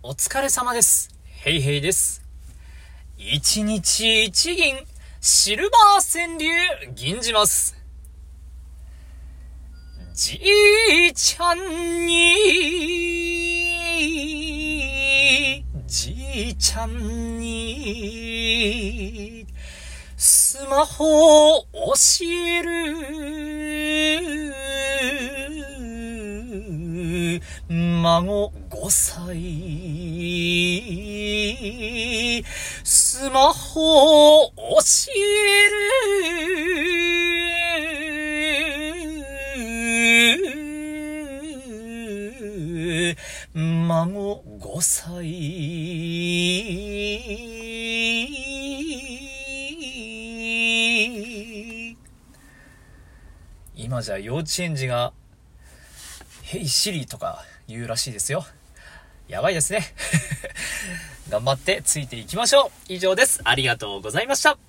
お疲れ様です。ヘイヘイです。一日一銀、シルバー川柳、銀じます。じいちゃんに、じいちゃんに、スマホを教える。孫5歳。スマホを教える。孫5歳。今じゃ幼稚園児が、ヘイシリとか言うらしいですよ。やばいですね。頑張ってついていきましょう。以上です。ありがとうございました。